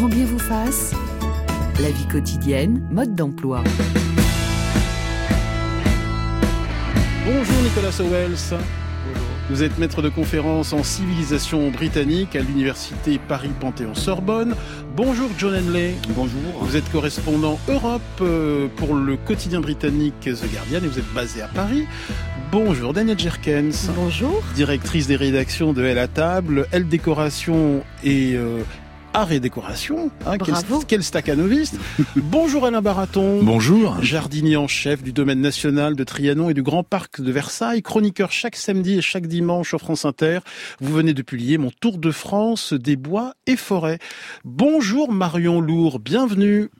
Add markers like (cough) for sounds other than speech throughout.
Grand bien vous fasse. La vie quotidienne, mode d'emploi. Bonjour Nicolas Sowels. Vous êtes maître de conférence en civilisation britannique à l'université Paris-Panthéon-Sorbonne. Bonjour John Henley. Bonjour. Vous êtes correspondant Europe euh, pour le quotidien britannique The Guardian et vous êtes basé à Paris. Bonjour Daniel Jerkens. Bonjour. Directrice des rédactions de Elle à table, Elle décoration et euh, art et décoration. Hein, quel, Bravo. quel staccanoviste. (laughs) Bonjour Alain Baraton. Bonjour. Jardinier en chef du domaine national de Trianon et du Grand Parc de Versailles, chroniqueur chaque samedi et chaque dimanche au France Inter. Vous venez de publier mon Tour de France des bois et forêts. Bonjour Marion Lourd, bienvenue.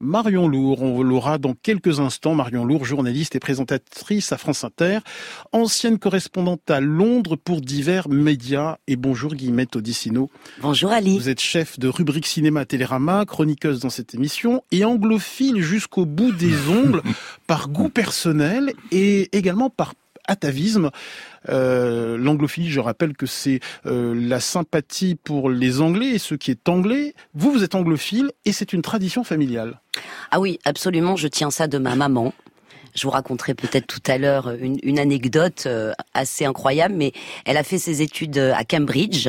Marion Lourd, on l'aura dans quelques instants. Marion Lourd, journaliste et présentatrice à France Inter, ancienne correspondante à Londres pour divers médias. Et bonjour Guillemette Odissino. Bonjour Ali. Vous êtes chef de rubrique cinéma à Télérama, chroniqueuse dans cette émission et anglophile jusqu'au bout des (laughs) ongles par goût personnel et également par atavisme. Euh, L'anglophilie, je rappelle que c'est euh, la sympathie pour les Anglais et ce qui est anglais. Vous, vous êtes anglophile et c'est une tradition familiale. Ah oui, absolument, je tiens ça de ma maman. Je vous raconterai peut-être tout à l'heure une, une anecdote euh, assez incroyable, mais elle a fait ses études à Cambridge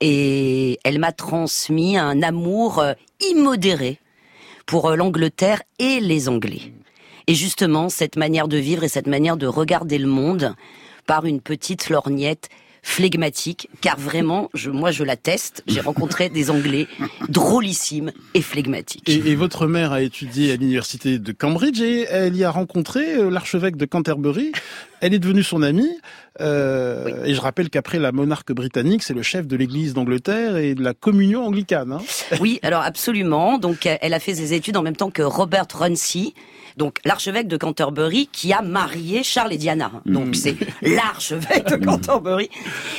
et elle m'a transmis un amour immodéré pour l'Angleterre et les Anglais. Et justement, cette manière de vivre et cette manière de regarder le monde par une petite lorgnette flegmatique, car vraiment, je, moi je l'atteste, j'ai (laughs) rencontré des Anglais drôlissimes et flegmatiques. Et, et votre mère a étudié à l'université de Cambridge et elle y a rencontré euh, l'archevêque de Canterbury. Elle est devenue son amie. Euh, Et je rappelle qu'après la monarque britannique, c'est le chef de l'Église d'Angleterre et de la communion anglicane. Hein. Oui, alors absolument. Donc elle a fait ses études en même temps que Robert Runcie, donc l'archevêque de Canterbury qui a marié Charles et Diana. Donc c'est l'archevêque de Canterbury.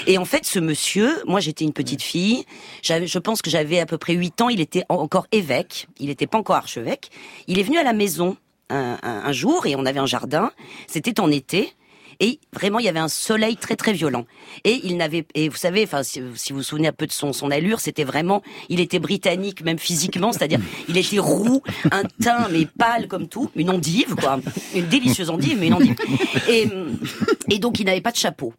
Et en fait, ce monsieur, moi j'étais une petite fille, je pense que j'avais à peu près 8 ans, il était en- encore évêque, il n'était pas encore archevêque. Il est venu à la maison un, un- un jour et on avait un jardin, c'était en été. Et vraiment, il y avait un soleil très très violent. Et il n'avait, et vous savez, enfin, si, si vous vous souvenez un peu de son, son allure, c'était vraiment, il était britannique même physiquement, c'est-à-dire, (laughs) il était roux, un teint mais pâle comme tout, une endive quoi, une délicieuse endive mais une endive. Et, et donc il n'avait pas de chapeau.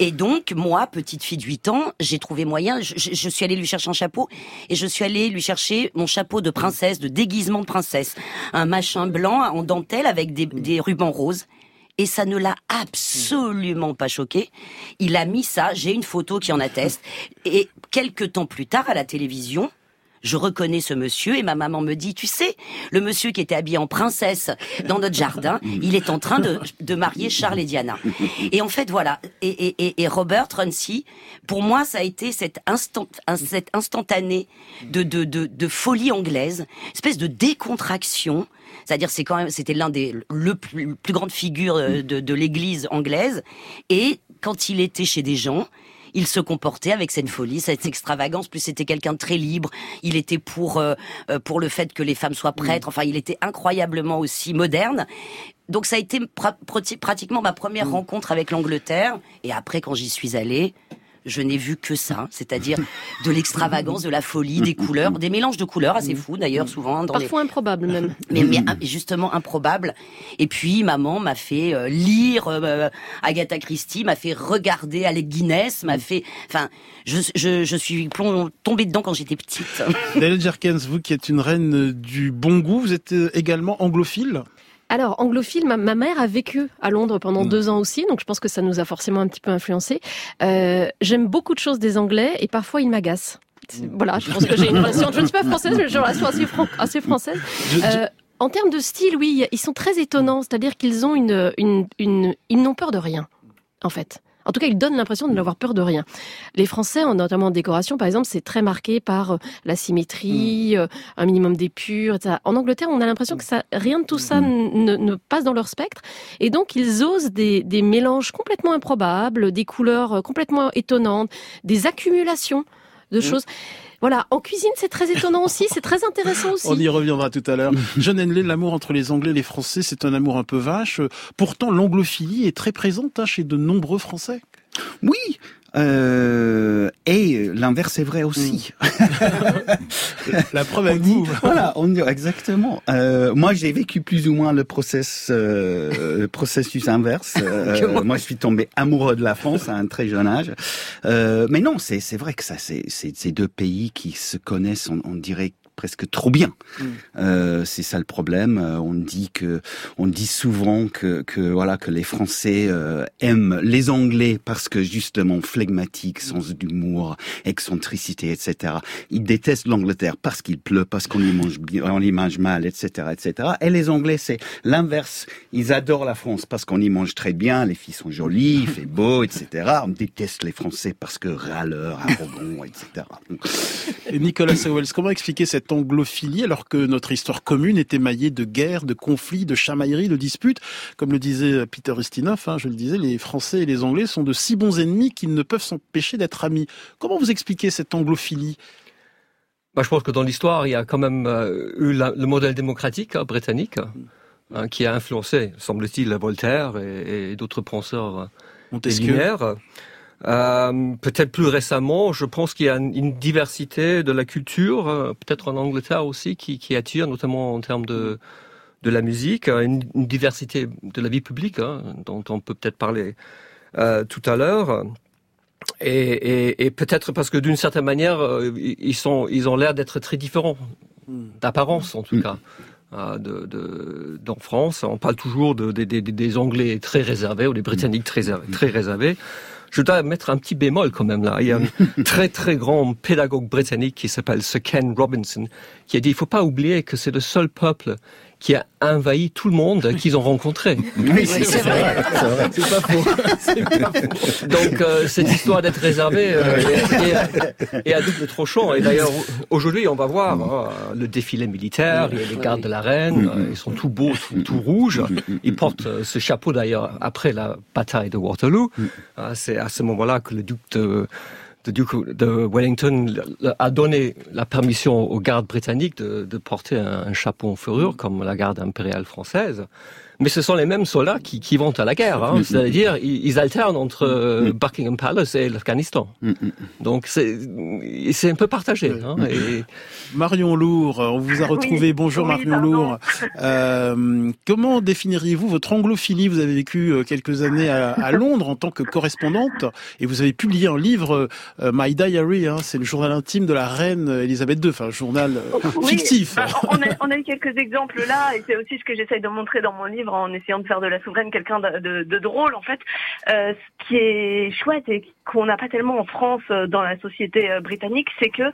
Et donc, moi, petite fille de 8 ans, j'ai trouvé moyen, je, je- je suis allée lui chercher un chapeau, et je suis allée lui chercher mon chapeau de princesse, de déguisement de princesse. Un machin blanc en dentelle avec des, des rubans roses. Et ça ne l'a absolument pas choqué. Il a mis ça, j'ai une photo qui en atteste. Et quelques temps plus tard, à la télévision, je reconnais ce monsieur et ma maman me dit, tu sais, le monsieur qui était habillé en princesse dans notre jardin, (laughs) il est en train de, de marier Charles et Diana. Et en fait, voilà. Et, et, et, Robert Runcie, pour moi, ça a été cette, instant, cette instantanée de, de, de, de folie anglaise, espèce de décontraction. C'est-à-dire, c'est quand même, c'était l'un des le plus, plus grande figure euh, de, de l'Église anglaise. Et quand il était chez des gens, il se comportait avec cette folie, cette extravagance. Plus c'était quelqu'un de très libre. Il était pour euh, euh, pour le fait que les femmes soient prêtres. Enfin, il était incroyablement aussi moderne. Donc ça a été pra- prati- pratiquement ma première rencontre avec l'Angleterre. Et après, quand j'y suis allée, je n'ai vu que ça, c'est-à-dire de l'extravagance, de la folie, des couleurs, des mélanges de couleurs assez fous d'ailleurs souvent dans les Parfois improbable même. (laughs) mais, mais im- justement improbable. Et puis maman m'a fait euh, lire euh, Agatha Christie, m'a fait regarder Alec Guinness, m'a fait, enfin, je, je, je suis plom- tombée dedans quand j'étais petite. Daniel Jerkens, vous qui êtes une reine du bon goût, vous êtes euh, également anglophile? Alors, anglophile, ma, ma mère a vécu à Londres pendant Mm. deux ans aussi, donc je pense que ça nous a forcément un petit peu influencé. Euh, J'aime beaucoup de choses des Anglais et parfois ils m'agacent. C'est- Voilà, je pense que j'ai une relation. Je ne suis pas française, mais j'ai une relation assez, fran- assez française. Euh, en termes de style, oui, ils sont très étonnants. C'est-à-dire qu'ils ont une, une, une, ils n'ont peur de rien, en fait. En tout cas, ils donnent l'impression de n'avoir peur de rien. Les Français, en- notamment en décoration, par exemple, c'est très marqué par euh, la symétrie, euh, un minimum d'épure, etc. En Angleterre, on a l'impression que ça, rien de tout ça n- ne, ne passe dans leur spectre. Et donc, ils osent des, des mélanges complètement improbables, des couleurs euh, complètement étonnantes, des accumulations de choses. Voilà, en cuisine, c'est très étonnant aussi, c'est très intéressant aussi. On y reviendra tout à l'heure. (laughs) John Henley, l'amour entre les Anglais et les Français, c'est un amour un peu vache. Pourtant, l'anglophilie est très présente hein, chez de nombreux Français. Oui, Euh, et l'inverse est vrai aussi. Mm. (laughs) La preuve avec dit. Voilà, on dit exactement. Euh, moi, j'ai vécu plus ou moins le process, euh, le processus inverse. (laughs) Euh, moi, je suis tombé amoureux de la France à un très jeune âge. Euh, mais non, c'est vrai que ça, c'est c'est deux pays qui se connaissent, on, on dirait presque trop bien. Mm. Euh, c'est ça le problème. Euh, on dit que, on dit souvent que, que voilà que les Français euh, aiment les Anglais parce que justement flegmatique, sens d'humour, excentricité, etc. Ils détestent l'Angleterre parce qu'il pleut, parce qu'on y mange bien, on y mange mal, etc., etc. Et les Anglais, c'est l'inverse. Ils adorent la France parce qu'on y mange très bien, les filles sont jolies, il fait beau, etc. On déteste les Français parce que râleurs, arrogants, etc. Et Nicolas Sowells, comment expliquer cette anglophilie alors que notre histoire commune est émaillée de guerres, de conflits, de chamailleries, de disputes Comme le disait Peter Ustinov, hein, je le disais, les Français et les Anglais sont de si bons ennemis qu'ils ne peuvent s'empêcher d'être amis. Comment vous expliquez cette anglophilie? Bah, Je pense que dans l'histoire, il y a quand même euh, eu la, le modèle démocratique hein, britannique hein, qui a influencé, semble-t-il, Voltaire et, et d'autres penseurs euh, Montesquieu. Euh, peut-être plus récemment, je pense qu'il y a une, diversité de la culture, euh, peut-être en Angleterre aussi, qui, qui, attire, notamment en termes de, de la musique, euh, une, une diversité de la vie publique, hein, dont on peut peut-être parler euh, tout à l'heure. Et, et, et peut-être parce que d'une certaine manière, ils, sont, ils ont l'air d'être très différents, d'apparence en tout Mm. cas. De, de, en France, on parle toujours de, de, de, des Anglais très réservés ou des Britanniques très, très réservés. Je dois mettre un petit bémol quand même là. Il y a un (laughs) très très grand pédagogue britannique qui s'appelle Sir Ken Robinson qui a dit il faut pas oublier que c'est le seul peuple qui a envahi tout le monde qu'ils ont rencontré. Oui, c'est vrai. C'est pas faux. C'est pas faux. (laughs) Donc euh, cette histoire d'être réservé euh, est, à double tranchant. Et d'ailleurs aujourd'hui on va voir hein, le défilé militaire, il y a les gardes de la reine, euh, ils sont tout beaux, tout, tout rouges. Ils portent euh, ce chapeau d'ailleurs après la bataille de Waterloo. Ah, C'est à ce moment-là que le duc de le duc de Wellington a donné la permission aux gardes britanniques de, de porter un, un chapeau en fourrure comme la garde impériale française. Mais ce sont les mêmes soldats qui, qui vont à la guerre, hein. c'est-à-dire ils, ils alternent entre euh, Buckingham Palace et l'Afghanistan. Donc c'est c'est un peu partagé. Hein, et Marion Lourd, on vous a retrouvé. Oui. Bonjour Oui, Marion pardon. Lourd. Euh, comment définiriez-vous votre anglophilie? Vous avez vécu euh, quelques années à, à Londres en tant que correspondante et vous avez publié un livre, euh, My Diary, hein, c'est le journal intime de la reine Elisabeth II, enfin un journal Oui, fictif. bah, on, a, on a eu quelques exemples là, et c'est aussi ce que j'essaye de montrer dans mon livre en essayant de faire de la souveraine quelqu'un de, de- de drôle en fait. Euh, ce qui est chouette et qu'on n'a pas tellement en France euh, dans la société euh, britannique, c'est que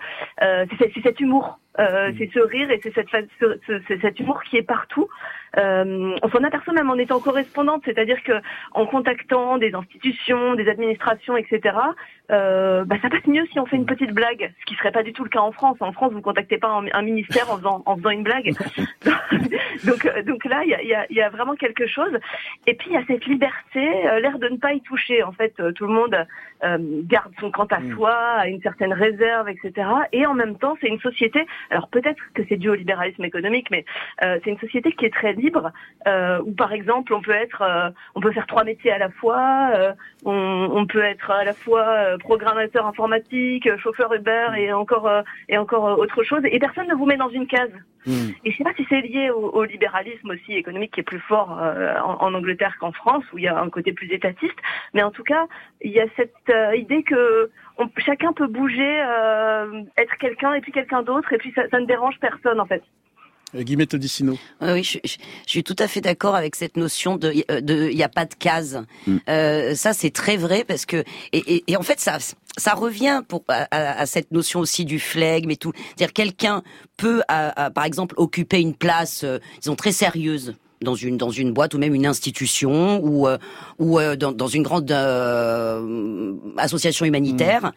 euh, c'est cet humour. Euh, c'est ce rire et c'est cette ce- cet humour qui est partout. Euh, on s'en aperçoit même en étant correspondante, c'est-à-dire que en contactant des institutions, des administrations, etc. Euh, bah, ça passe mieux si on fait une petite blague, ce qui serait pas du tout le cas en France. En France, vous contactez pas un, un ministère en faisant, en faisant une blague. (laughs) (laughs) donc, euh, donc là, il y a, il y, a, il y a vraiment quelque chose. Et puis il y a cette liberté, euh, l'air de ne pas y toucher. En fait, euh, tout le monde euh, garde son quant à soi, a une certaine réserve, etc. Et en même temps, c'est une société. Alors peut-être que c'est dû au libéralisme économique, mais euh, c'est une société qui est très libre, euh, où par exemple, on peut être, euh, on peut faire trois métiers à la fois. euh, on, on peut être à la fois euh, programmateur informatique, chauffeur Uber et encore euh, et encore euh, autre chose. Et personne ne vous met dans une case. Mm. Et je sais pas si c'est lié au, au libéralisme aussi économique qui est plus fort en, en Angleterre qu'en France, où il y a un côté plus étatiste. Mais en tout cas, il y a cette idée que on- chacun peut bouger, être quelqu'un et puis quelqu'un d'autre, et puis ça, ça ne dérange personne en fait. Euh, Guillemette Odissino. Oui, je, je- je suis tout à fait d'accord avec cette notion de euh, il y a pas de case. Mm. Euh, ça c'est très vrai parce que et, et, et en fait ça ça revient pour à, à- à cette notion aussi du flegme et tout. C'est-à-dire quelqu'un peut à- à, par exemple occuper une place euh, disons très sérieuse dans une dans une boîte ou même une institution ou euh, ou euh, dans, dans une grande euh, association humanitaire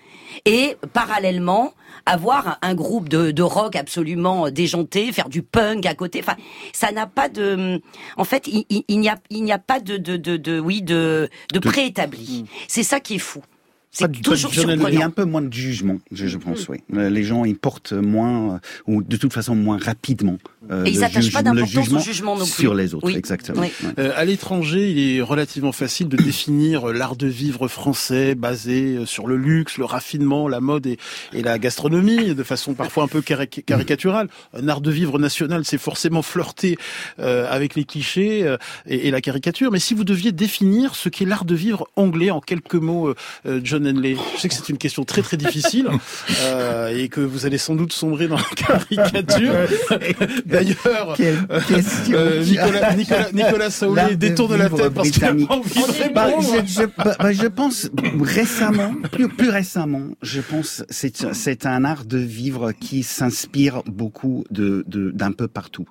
et parallèlement avoir un, groupe de, de rock absolument déjanté, faire du punk à côté. Enfin, ça n'a pas de. En fait, il, il- il n'y a il n'y a pas de de de, de oui de de préétabli. C'est ça qui est fou. C'est toujours de Il y a surprenant. un peu moins de jugement, je, je pense, oui. Euh, Les gens, ils portent moins, euh, ou de toute façon moins rapidement euh, Et ils n'attachent pas d'importance au jugement jugement non plus. sur les autres, Oui. exactement. Oui. Ouais. Euh, à l'étranger, il est relativement facile de définir l'art de vivre français basé euh, sur le luxe, le raffinement, la mode et, et la gastronomie, de façon parfois un peu cari- caricaturale. Un art de vivre national, c'est forcément flirter euh, avec les clichés euh, et, et la caricature. Mais si vous deviez définir ce qu'est l'art de vivre anglais en quelques mots, euh, euh, John Henley, je sais que c'est une question très très difficile (laughs) euh, et que vous allez sans doute sombrer dans la caricature. (laughs) D'ailleurs, euh, Nicolas, (laughs) Nicolas, Nicolas Saoulé détourne la tête parce qu'il a britannique. pas envie de Bah, répondre. je, je- bah, je pense récemment, plus, plus récemment, je pense c'est c'est un art de vivre qui s'inspire beaucoup de de- d'un peu partout.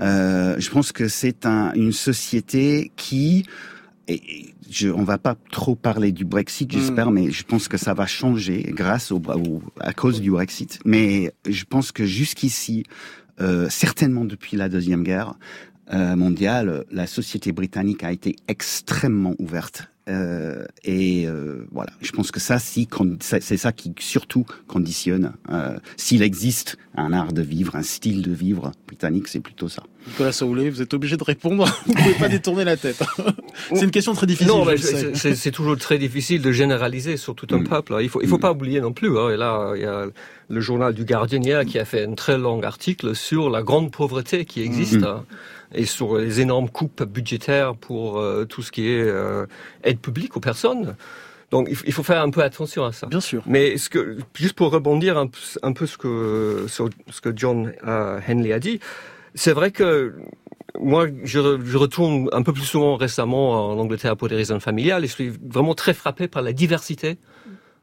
Euh, je pense que c'est un, une société qui et je, on va pas trop parler du Brexit, j'espère, mais je pense que ça va changer grâce au, au- à cause du Brexit. Mais je pense que jusqu'ici, euh, certainement depuis la deuxième guerre euh, mondiale, la société britannique a été extrêmement ouverte. Euh, et euh, voilà, je pense que ça, si, c'est ça qui surtout conditionne euh, s'il existe un art de vivre, un style de vivre britannique, c'est plutôt ça. Nicolas Saoulé, vous êtes obligé de répondre. (laughs) Vous pouvez pas détourner la tête. (laughs) C'est une question très difficile. Non, mais c'est- toujours très difficile de généraliser sur tout un Mm. peuple. Il faut, il faut pas oublier non plus. Hein, et là, il y a le journal du Guardian hier qui a fait un très long article sur la grande pauvreté qui existe Mm. hein, et sur les énormes coupes budgétaires pour euh, tout ce qui est euh, aide publique aux personnes. Donc, il faut- il faut faire un peu attention à ça. Bien sûr. Mais ce que, juste pour rebondir un, peu- un peu ce que sur ce que John euh, Henley a dit, c'est vrai que moi, je, je retourne un peu plus souvent récemment en Angleterre pour des raisons familiales et je suis vraiment très frappé par la diversité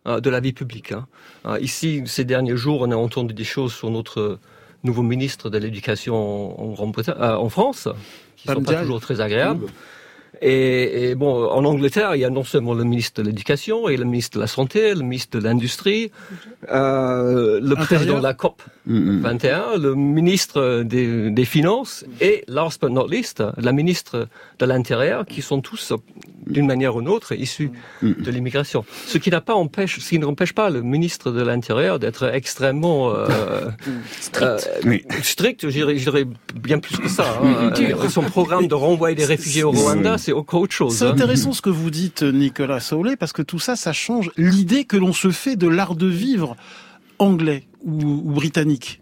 euh, de la vie publique. hein. Euh, ici, ces derniers jours, on a entendu des choses sur notre nouveau ministre de l'Éducation en, euh, en France, qui sont pas toujours très agréables. Et, et bon, en Angleterre, il y a non seulement le ministre de l'Éducation, et le ministre de la Santé, le ministre de l'Industrie, euh, le Intérieur. président de la COP Mm, mm. 21, le ministre des, des Finances et, last but not least, la ministre de l'Intérieur, qui sont tous, d'une manière ou d'une autre, issus Mm. de l'immigration. Ce qui n'a pas empêche, ce qui n'empêche pas le ministre de l'Intérieur d'être extrêmement euh, (laughs) euh, Oui. strict. Je dirais, je dirais bien plus que ça. hein. (laughs) Euh, Son programme de renvoyer des réfugiés au Rwanda, c'est encore autre chose. C'est hein. intéressant ce que vous dites, Nicolas Saoulé, parce que tout ça, ça change l'idée que l'on se fait de l'art de vivre anglais ou, ou britannique.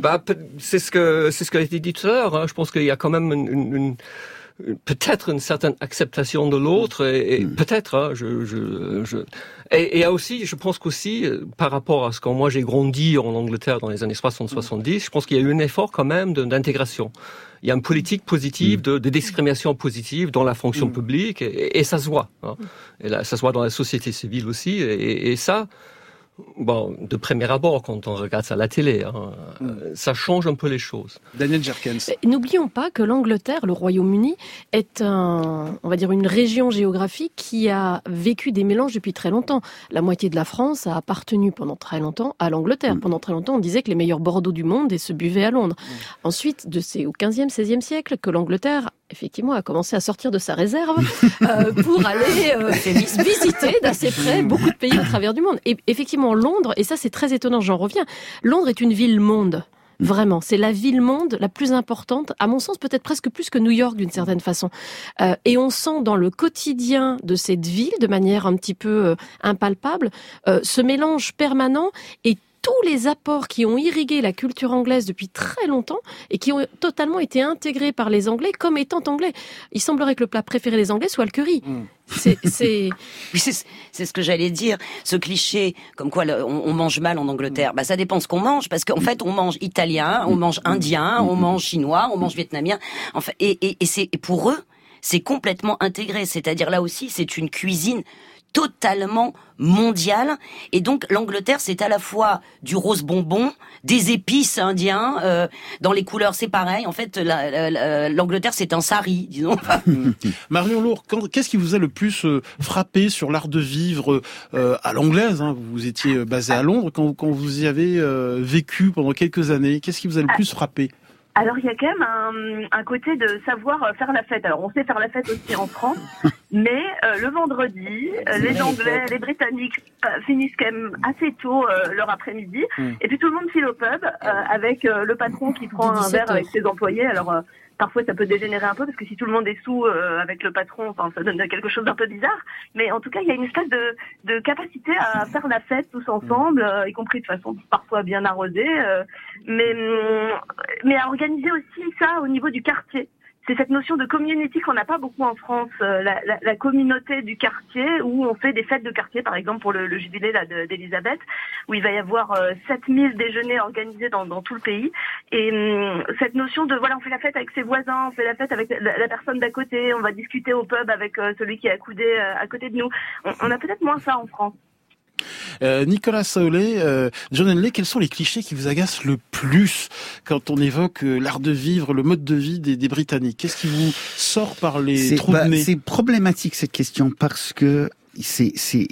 Bah, c'est ce que c'est ce qui a été dit tout à l'heure. hein. Je pense qu'il y a quand même une, une- une- peut-être une certaine acceptation de l'autre et, et peut-être. hein, je, je, je... Et, aussi, je pense qu'aussi euh, par rapport à ce que moi j'ai grandi en Angleterre dans les années 60-70, je pense qu'il y a eu un effort quand même d'intégration. Il y a une politique positive de, de discrimination positive dans la fonction publique et, et ça se voit. hein. Et là, ça se voit dans la société civile aussi et, et ça. Bon, de premier abord, quand on regarde ça à la télé, hein, euh, ça change un peu les choses. Daniel Jerkens. Et N'oublions pas que l'Angleterre, le Royaume-Uni, est un, on va dire une région géographique qui a vécu des mélanges depuis très longtemps. La moitié de la France a appartenu pendant très longtemps à l'Angleterre. Pendant très longtemps, on disait que les meilleurs Bordeaux du monde et se buvaient à Londres. Ensuite, de c'est au 15e, 16e siècle que l'Angleterre, effectivement, a commencé à sortir de sa réserve euh, (laughs) pour aller euh, visiter d'assez près beaucoup de pays au travers du monde. Et effectivement, Londres, et ça c'est très étonnant, j'en reviens, Londres est une ville monde. Vraiment, c'est la ville monde la plus importante, à mon sens peut-être presque plus que New York d'une certaine façon. Euh, et on sent dans le quotidien de cette ville, de manière un petit peu euh, impalpable, euh, ce mélange permanent et tous les apports qui ont irrigué la culture anglaise depuis très longtemps et qui ont totalement été intégrés par les Anglais comme étant anglais. Il semblerait que le plat préféré des Anglais soit le curry. Mm. (laughs) C'est, ce que j'allais dire. Ce cliché, comme quoi le- on, on mange mal en Angleterre. Bah, ça dépend ce qu'on mange, parce qu'en fait, on mange italien, on mange indien, on mange chinois, on mange vietnamien. Enfin, et, et, et c'est et pour eux, c'est complètement intégré. C'est-à-dire là aussi, c'est une cuisine totalement mondiale. Et donc l'Angleterre, c'est à la fois du rose bonbon, des épices indiens. euh, dans les couleurs, c'est pareil. En fait, la- la- la- l'Angleterre, c'est un sari, disons. (laughs) Marion Lourd, qu'est-ce qui vous a le plus euh, frappé sur l'art de vivre euh, à l'anglaise hein Vous étiez euh, basé à Londres quand, quand vous y avez euh, vécu pendant quelques années. Qu'est-ce qui vous a le plus frappé? Alors il y a quand même un, un côté de savoir faire la fête. Alors on sait faire la fête aussi en France, (laughs) Mais euh, le vendredi, euh, les Anglais, les Britanniques euh, finissent quand même assez tôt leur après-midi. Mm. Et puis tout le monde file au pub avec le patron qui prend un 17 verre avec ses employés. Alors parfois ça peut dégénérer un peu parce que si tout le monde est sous avec le patron, enfin ça donne quelque chose d'un peu bizarre. Mais en tout cas, il y a une espèce de, de capacité à faire la fête tous ensemble, euh, y compris de façon parfois bien arrosée, euh, mais hum, mais à organiser aussi ça au niveau du quartier. C'est cette notion de community qu'on n'a pas beaucoup en France, euh, la, communauté du quartier où on fait des fêtes de quartier, par exemple pour le, jubilé d'Elisabeth, où il va y avoir euh, 7000 déjeuners organisés dans, tout le pays. Et hum, cette notion de voilà, on fait la fête avec ses voisins, on fait la fête avec la, la personne d'à côté, on va discuter au pub avec euh, celui qui est accoudé euh, à côté de nous. On, on a peut-être moins ça en France. Euh, Nicolas Saolet, euh, John Henley, quels sont les clichés qui vous agacent le plus quand on évoque euh, l'art de vivre, le mode de vie des, des Britanniques? Qu'est-ce qui vous sort par les trous de nez? c'est problématique cette question parce que c'est c'est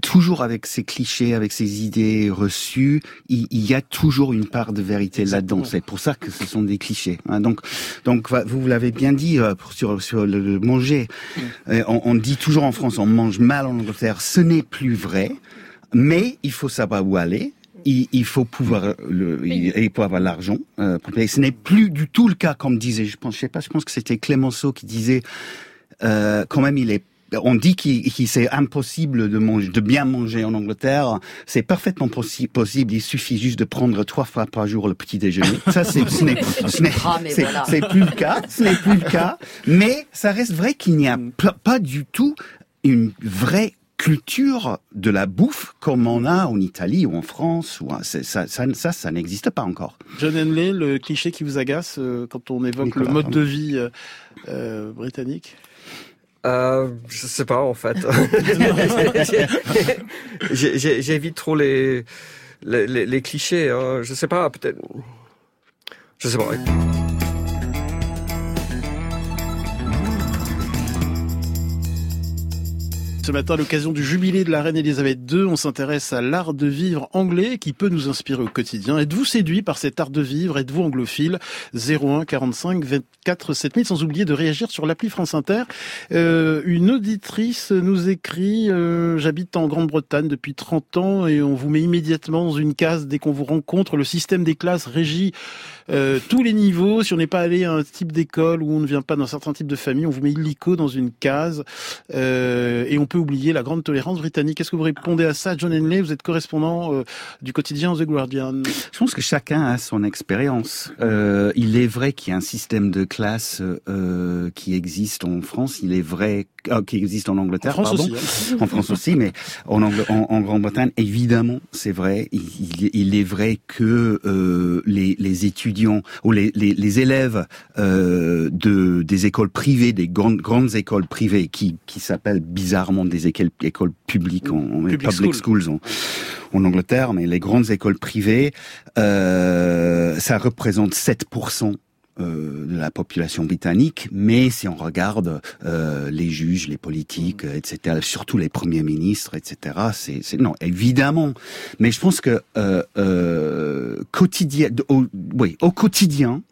toujours avec ces clichés, avec ces idées reçues, il, il y a toujours une part de vérité là-dedans. C'est pour ça que ce sont des clichés. hein. Donc donc vous l'avez bien dit euh, sur sur le, manger. Mm. Euh, on, on dit toujours en France on mange mal en Angleterre. Ce n'est plus vrai, mais il faut savoir où aller. Il, faut pouvoir le, il, faut avoir l'argent. Euh, ce n'est plus du tout le cas, comme disait, je pense, je sais pas, je pense que c'était Clémenceau qui disait, euh, quand même, il est on dit qu'il qu'il- c'est impossible de manger, de bien manger en Angleterre. C'est parfaitement possi- possible. Il suffit juste de prendre trois fois par jour le petit déjeuner. Ça, c'est, ce n'est, (laughs) ce n'est- Ah, voilà. plus le cas. Ce n'est plus le cas. Mais ça reste vrai qu'il n'y a pl- pas du tout une vraie culture de la bouffe comme on a en Italie ou en France. Ou ça, ça, ça, ça n'existe pas encore. John Henley, le cliché qui vous agace euh, quand on évoque Nicolas, le mode pardon. de vie euh, euh, britannique? Euh, je sais pas en fait. (laughs) J'évite trop les, les, les, les clichés. Hein. Je sais pas, peut-être. Je sais pas. Ce matin, à l'occasion du jubilé de la reine Elisabeth II, on s'intéresse à l'art de vivre anglais qui peut nous inspirer au quotidien. Êtes-vous séduit par cet art de vivre? Êtes-vous anglophile? 01 45 24 7000 sans oublier de réagir sur l'appli France Inter. Euh, une auditrice nous écrit euh, J'habite en Grande-Bretagne depuis 30 ans et on vous met immédiatement dans une case dès qu'on vous rencontre. Le système des classes régit euh, tous les niveaux. Si on n'est pas allé à un type d'école ou on ne vient pas d'un certain type de famille, on vous met illico dans une case. Euh, et on peut oublier la grande tolérance britannique. Est-ce que vous répondez à ça, John Henley? Vous êtes correspondant euh, du quotidien The Guardian. Je pense que chacun a son expérience. Euh, il est vrai qu'il y a un système de classe euh, qui existe en France. Il est vrai euh, qui existe en En Angleterre, France pardon. aussi. hein. en France aussi, mais en, Angl- en, en Grande-Bretagne, évidemment, c'est vrai. Il, est vrai que euh, les, les étudiants ou les, les, les élèves euh, de des écoles privées, des grandes, grandes écoles privées, qui, qui s'appellent bizarrement des écoles, écoles publiques, en, Public public school. schools en, en Angleterre, mais les grandes écoles privées, euh, ça représente 7% euh, de la population britannique, mais si on regarde euh, les juges, les politiques, euh, etc., surtout les premiers ministres, etc., c'est, non, évidemment. Mais je pense que euh, euh, quotidien, au, oui, au quotidien,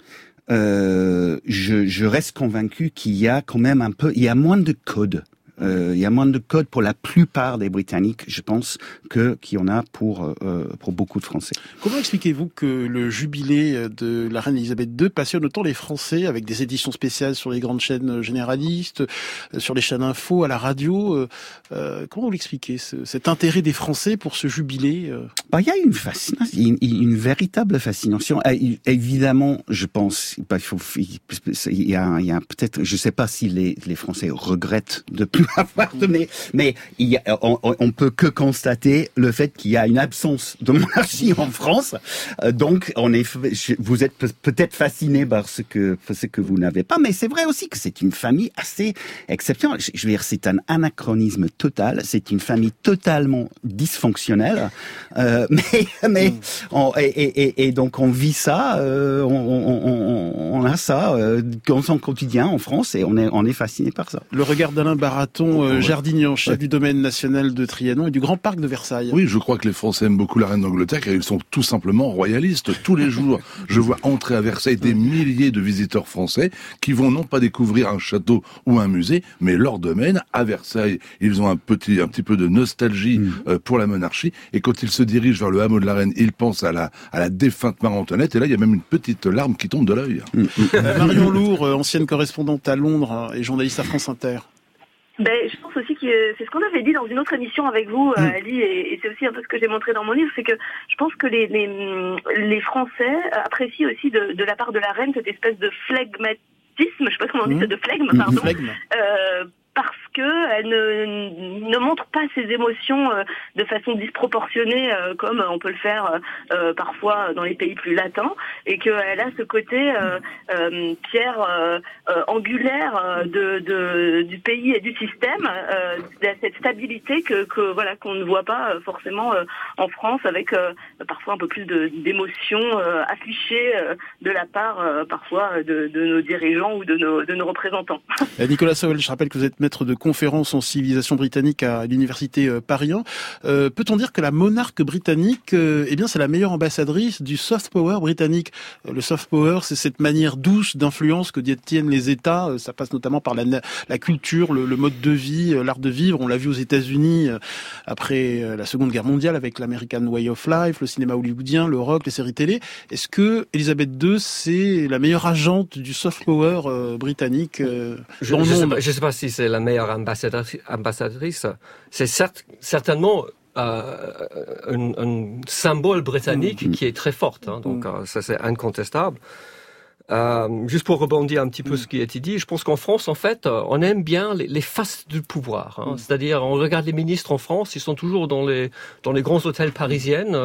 euh, je, je reste convaincu qu'il y a quand même un peu, il y a moins de codes. Euh, il y a moins de codes pour la plupart des Britanniques, je pense, que qu'il y en a pour euh, pour beaucoup de Français. Comment expliquez-vous que le jubilé de la reine Elisabeth II passionne autant les Français avec des éditions spéciales sur les grandes chaînes généralistes, euh, sur les chaînes info, à la radio euh, euh, Comment vous l'expliquez ce- cet intérêt des Français pour ce jubilé euh? Bah, il y a une fascination, une, une véritable fascination. Euh, Évidemment, je pense, bah, il faut, il y a, a peut-être, je sais pas si les, les Français regrettent de plus avoir de, mais, mais il y a, on, on- peut que constater le fait qu'il y a une absence de monarchie en France. Euh, donc, on est, vous êtes pe- peut-être fasciné par ce que, ce que vous n'avez pas, mais c'est vrai aussi que c'est une famille assez exceptionnelle. Je veux dire, c'est un anachronisme total. C'est une famille totalement dysfonctionnelle. Euh, (laughs) mais mais on- et, et, et- donc on vit ça, euh, on, on, on, a ça euh, dans son quotidien en France et on est on est fasciné par ça. Le regard d'Alain Barato Raton euh, Jardignan, chef du domaine national de Trianon et du Grand Parc de Versailles. Oui, je crois que les Français aiment beaucoup la reine d'Angleterre car ils sont tout simplement royalistes. Tous les jours, je vois entrer à Versailles des milliers de visiteurs français qui vont non pas découvrir un château ou un musée, mais leur domaine à Versailles. Ils ont un petit, un petit peu de nostalgie mm. euh, pour la monarchie et quand ils se dirigent vers le hameau de la reine, ils pensent à la, à la défunte Marie-Antoinette et là, il y a même une petite larme qui tombe de l'œil. Mm. (laughs) Marion Lourd, ancienne correspondante à Londres et journaliste à France Inter. Ben, je pense aussi que c'est ce qu'on avait dit dans une autre émission avec vous, euh, mm. Ali, et, c'est aussi un peu ce que j'ai montré dans mon livre, c'est que je pense que les, les, les Français apprécient aussi de, de, la part de la reine cette espèce de flegmatisme, je sais pas comment on dit mm. ça, de flegme, mm, pardon, euh, parce que elle ne, ne montre pas ses émotions euh, de façon disproportionnée euh, comme on peut le faire euh, parfois dans les pays plus latins et qu'elle a ce côté pierre angulaire de, de, du pays et du système, cette stabilité que, que voilà qu'on ne voit pas forcément en France avec parfois un peu plus d'émotions affichées de la part parfois de, de, nos dirigeants ou de nos, de nos représentants. Nicolas Sauvel, je rappelle que vous êtes maître de conférence en civilisation britannique à l'université euh, Paris 1. Euh, peut-on dire que la monarque britannique, euh, eh bien, c'est la meilleure ambassadrice du soft power britannique? Le soft power, c'est cette manière douce d'influence que détiennent les États. Ça passe notamment par la, la culture, le, le, mode de vie, l'art de vivre. On l'a vu aux États-Unis après la Seconde Guerre mondiale avec l'American Way of Life, le cinéma hollywoodien, le rock, les séries télé. Est-ce que Elisabeth II, c'est la meilleure agente du soft power britannique je, ne sais, sais, pas si c'est la meilleure ambassadrice, c'est certainement euh, un, symbole britannique mm. qui est très fort. Hein, donc mm. euh, ça c'est incontestable. Euh, juste pour rebondir un petit peu mm. ce qui a été dit, je pense qu'en France, en fait, on aime bien les, faces du pouvoir. Hein. C'est-à-dire, on regarde les ministres en France, ils sont toujours dans les dans les grands hôtels parisiennes,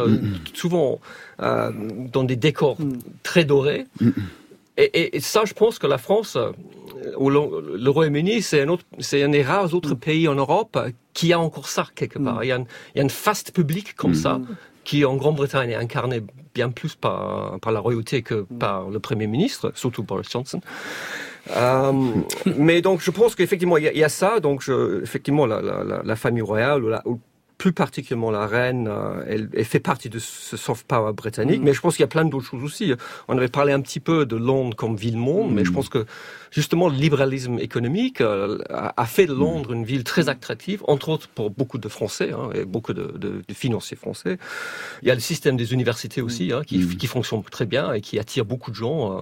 souvent dans des décors très dorés. Et, et, ça, je pense que la France, euh, ou le, Royaume-Uni, c'est un, autre, c'est un des rares autres mm. pays en Europe qui a encore ça quelque part. Mm. Il, y a il y a une faste publique comme mm. ça qui en Grande-Bretagne est incarnée bien plus par, par la royauté que par le Premier ministre, surtout Boris Johnson. Euh, mais donc je pense qu'effectivement il y, a ça, donc je, effectivement la, la, la, famille royale ou, la, ou plus particulièrement la reine, euh, elle, elle, fait partie de ce soft power britannique, mm. mais je pense qu'il y a plein d'autres choses aussi. On avait parlé un petit peu de Londres comme ville-monde, mais je mm. pense que justement le libéralisme économique euh, a, fait de mm. Londres une ville très attractive, entre autres pour beaucoup de Français hein, et beaucoup de, de, de, financiers français. Il y a le système des universités aussi hein, qui, qui, fonctionne très bien et qui attire beaucoup de gens euh,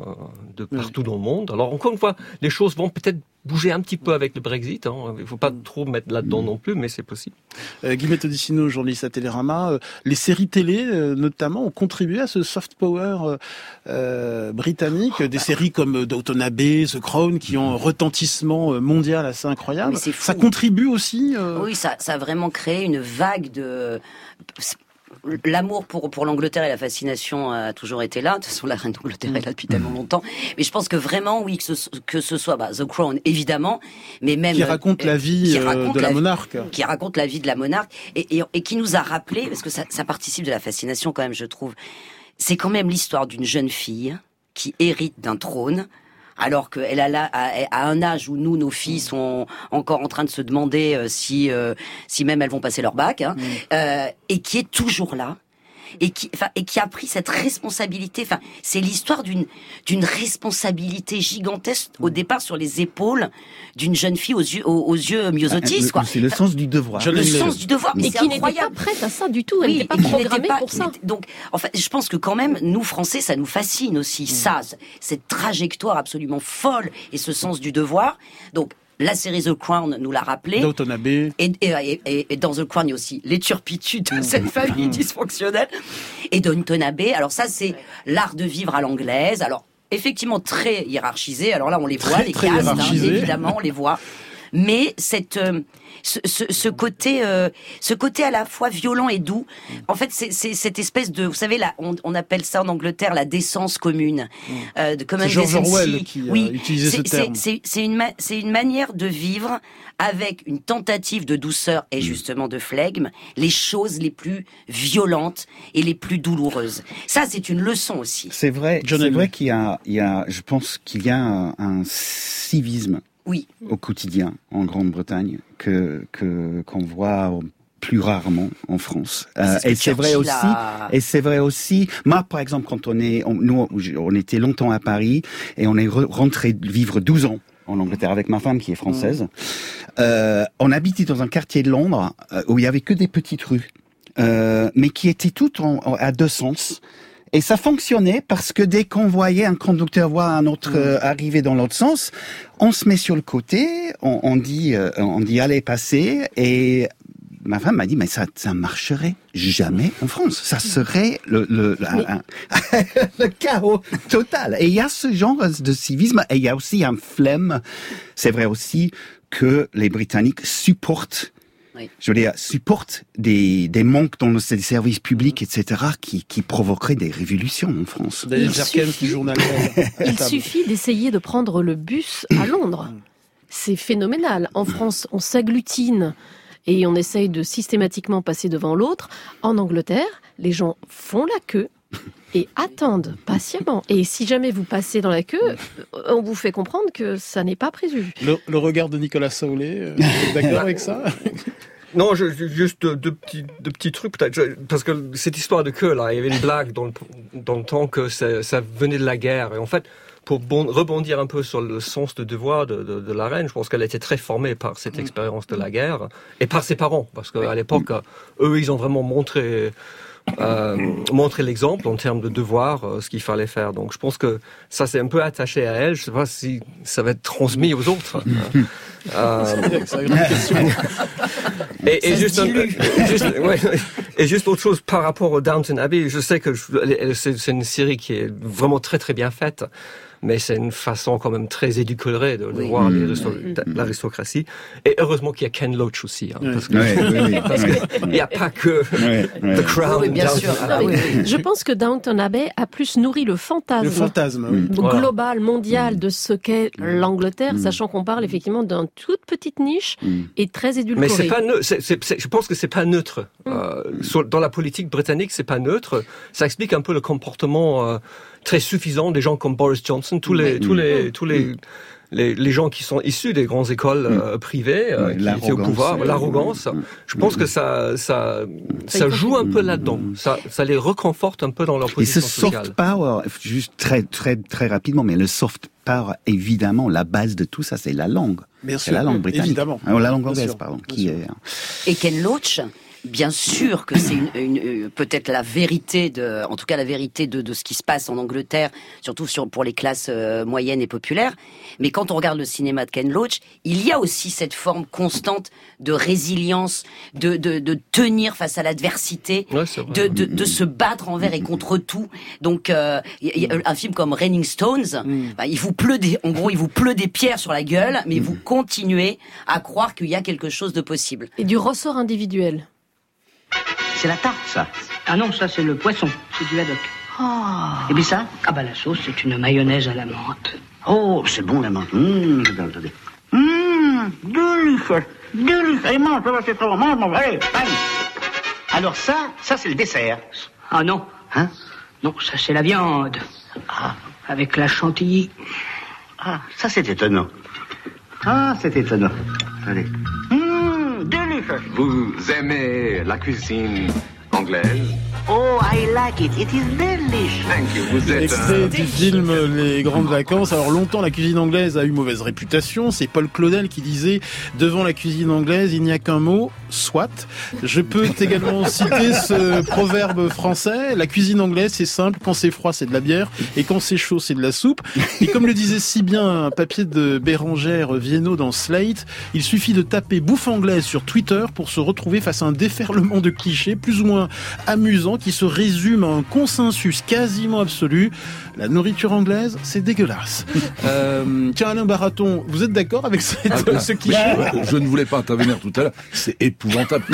de partout dans le monde. Alors encore une fois, les choses vont peut-être bouger un petit peu avec le Brexit. Hein. Il ne faut pas trop mettre là-dedans non plus, mais c'est possible. Euh, Guillemette Odissino, journaliste à Télérama, euh, les séries télé euh, notamment ont contribué à ce soft power britannique. Des séries comme Downton Abbey, The Crown, qui ont un retentissement mondial assez incroyable. Ça contribue aussi. Oui, ça, ça a vraiment créé une vague de l'amour pour pour l'Angleterre et la fascination a toujours été là. De toute façon, la reine d'Angleterre est là depuis tellement longtemps. Mais je pense que vraiment, oui, que ce, que ce soit bah, The Crown, évidemment, mais même qui raconte la vie euh, de la, monarque, qui raconte la vie de la monarque et, et, et qui nous a rappelé, parce que ça, ça participe de la fascination quand même, je trouve. C'est quand même l'histoire d'une jeune fille qui hérite d'un trône alors qu'elle a là, à, un âge où nous, nos filles sont encore en train de se demander euh, si, euh, si même elles vont passer leur bac, hein, mm. euh, et qui est toujours là et qui, enfin, et qui a pris cette responsabilité. Enfin, c'est l'histoire d'une d'une responsabilité gigantesque au mm. départ sur les épaules d'une jeune fille aux yeux aux, yeux myosotis. Ah, c'est le sens du devoir. Le sens du devoir, mais qui n'était pas prête à ça du tout. Elle n'était pas programmée pour ça. Donc, en fait, je pense que quand même, nous Français, ça nous fascine aussi. Mm. Ça, cette trajectoire absolument folle et ce sens du devoir. Donc, la série The Crown nous l'a rappelé. Et, et, et, dans The Crown, il y a aussi les turpitudes de cette famille dysfonctionnelle. Et Downton Abbey, alors ça, c'est l'art de vivre à l'anglaise. Alors, effectivement, très hiérarchisé. Alors là, on les voit, les castes, hein, évidemment, on les voit. Mais cette... Euh, ce, ce, côté, euh, ce côté à la fois violent et doux. En fait, c'est cette espèce de, vous savez, là, on, on, appelle ça en Angleterre la décence commune. Mm. Euh, de common George Orwell qui oui, utilisé ce terme. C'est une, c'est une manière de vivre avec une tentative de douceur et mm. justement de flegme, les choses les plus violentes et les plus douloureuses. Ça, c'est une leçon aussi. C'est vrai. C'est vrai qu'il y a, il y a, je pense qu'il y a un, un civisme Oui. au quotidien en Grande-Bretagne que que qu'on voit plus rarement en France. Euh, ce et c'est vrai aussi. a- Et c'est vrai aussi. Moi, par exemple, quand on est, on, nous, on était longtemps à Paris et on est re- rentré vivre 12 ans en Angleterre avec ma femme qui est française. Euh, on habitait dans un quartier de Londres euh, où il y avait que des petites rues, euh, mais qui étaient toutes en- en- à deux sens. Et ça fonctionnait parce que dès qu'on voyait un conducteur voir un autre euh, arriver dans l'autre sens, on se met sur le côté, on, on dit, euh, on dit allez passer et ma femme m'a dit mais ça ça marcherait jamais en France. Ça serait le le, un- un- (laughs) le chaos total. Et il y a ce genre de civisme et il y a aussi un flemme. C'est vrai aussi que les Britanniques supportent Oui. je veux dire, supportent des, des manques dans le les services publics, etc., qui, qui provoqueraient des révolutions en France. Il suffit- journal. (laughs) Il suffit d'essayer de prendre le bus à (coughs) Londres. C'est phénoménal. En France, on s'agglutine et on essaye de systématiquement passer devant l'autre. En Angleterre, les gens font la queue et attendent patiemment. Et si jamais vous passez dans la queue, on vous fait comprendre que ça n'est pas prévu. Le, le regard de Nicolas Saoulé, euh, d'accord avec ça? (laughs) Non, je, juste deux, deux petits, deux petits trucs peut-être. Parce que cette histoire de queue, là, il y avait une blague dans le, dans le temps que ça, ça venait de la guerre. Et en fait, pour bon- rebondir un peu sur le sens de devoir de, de, de la reine, je pense qu'elle était très formée par cette expérience de la guerre et par ses parents. Parce qu'à l'époque, euh, eux, ils ont vraiment montré... Euh, montrer l'exemple en termes de devoir, euh, ce qu'il fallait faire. Donc, je pense que ça c'est un peu attaché à elle. Je sais pas si ça va être transmis aux autres. (laughs) Euh, et, juste, un- dilue. juste, ouais, et juste autre chose par rapport au Downton Abbey, je sais que c'est une série qui est vraiment très très bien faite, mais c'est une façon quand même très édulcorée de, de Oui. voir les Mm. aristo- l'aristocratie. Et heureusement qu'il y a Ken Loach aussi, hein, oui, oui, parce qu'il n'y a pas que. The Crown. Oui, bien Downton sûr. Abbey. Ah. Je pense que Downton Abbey a plus nourri le fantasme. Le fantasme. oui. Voilà. global, mondial de ce qu'est l'Angleterre, sachant qu'on parle effectivement d'une toute petite niche Mm. et très Mais édulcorée. c'est pas c'est- je pense que c'est pas neutre. Euh, sur- dans la politique britannique, c'est pas neutre. Ça explique un peu le comportement euh, très suffisant des gens comme Boris Johnson, tous les, tous les, tous les, les, les gens qui sont issus des grandes écoles euh, privées, euh, qui étaient au l'arrogance. pouvoir, l'arrogance. Mm. Je pense que ça, ça, Ça joue un peu Mm. là-dedans. Ça, ça les reconforte un peu dans leur Et ce position soft power, juste très très très rapidement, mais le soft power, évidemment, la base de tout ça, c'est la langue. Bien C'est sûr, la langue britannique. évidemment. Ah, la langue anglaise, pardon. Qui est... Et Ken Loach, bien sûr que c'est une, une- euh, peut-être la vérité de, en tout cas la vérité de, de ce qui se passe en Angleterre, surtout sur, pour les classes euh, moyennes et populaires. Mais quand on regarde le cinéma de Ken Loach, il y a aussi cette forme constante de résilience, de, de, de tenir face à l'adversité, Ouais, c'est vrai. de, de, de se battre envers et contre tout. Donc, euh, y a un film comme Raining Stones, bah, il vous pleut des, en gros, il vous pleut des pierres sur la gueule, mais vous continuez à croire qu'il y a quelque chose de possible. Et du ressort individuel. C'est la tarte, ça Ah non, ça c'est le poisson, c'est du haddock. Et puis ça? Ah bah la sauce, c'est une mayonnaise à la menthe. Oh, c'est bon, la menthe. Hum, attendez. Hum, délicieux. Délicieux. Mange, c'est trop bon. Mange, mange. Allez, allez. Alors ça, ça c'est le dessert. Ah non, Hein? Non, ça c'est la viande. Ah, Avec la chantilly. ah, ça c'est étonnant. Ah, c'est étonnant. Allez. Vous aimez la cuisine anglaise Oh, I like it. It is delicious. Thank you. Vous êtes Extrait un... du film Les Grandes Vacances. Alors longtemps, la cuisine anglaise a eu mauvaise réputation. C'est Paul Claudel qui disait devant la cuisine anglaise, il n'y a qu'un mot, soit. Je peux (laughs) également citer ce proverbe français. La cuisine anglaise, c'est simple. Quand c'est froid, c'est de la bière, et quand c'est chaud, c'est de la soupe. Et comme le disait si bien un papier de Bérangère Viennot dans Slate, il suffit de taper bouffe anglaise sur Twitter pour se retrouver face à un déferlement de clichés plus ou moins amusants qui se résume à un consensus quasiment absolu. La nourriture anglaise, c'est dégueulasse. (laughs) Euh, tiens, Alain Baraton, vous êtes d'accord avec cette, Ah, (laughs) ce cliché (laughs) Je ne voulais pas intervenir tout à l'heure. C'est épouvantable.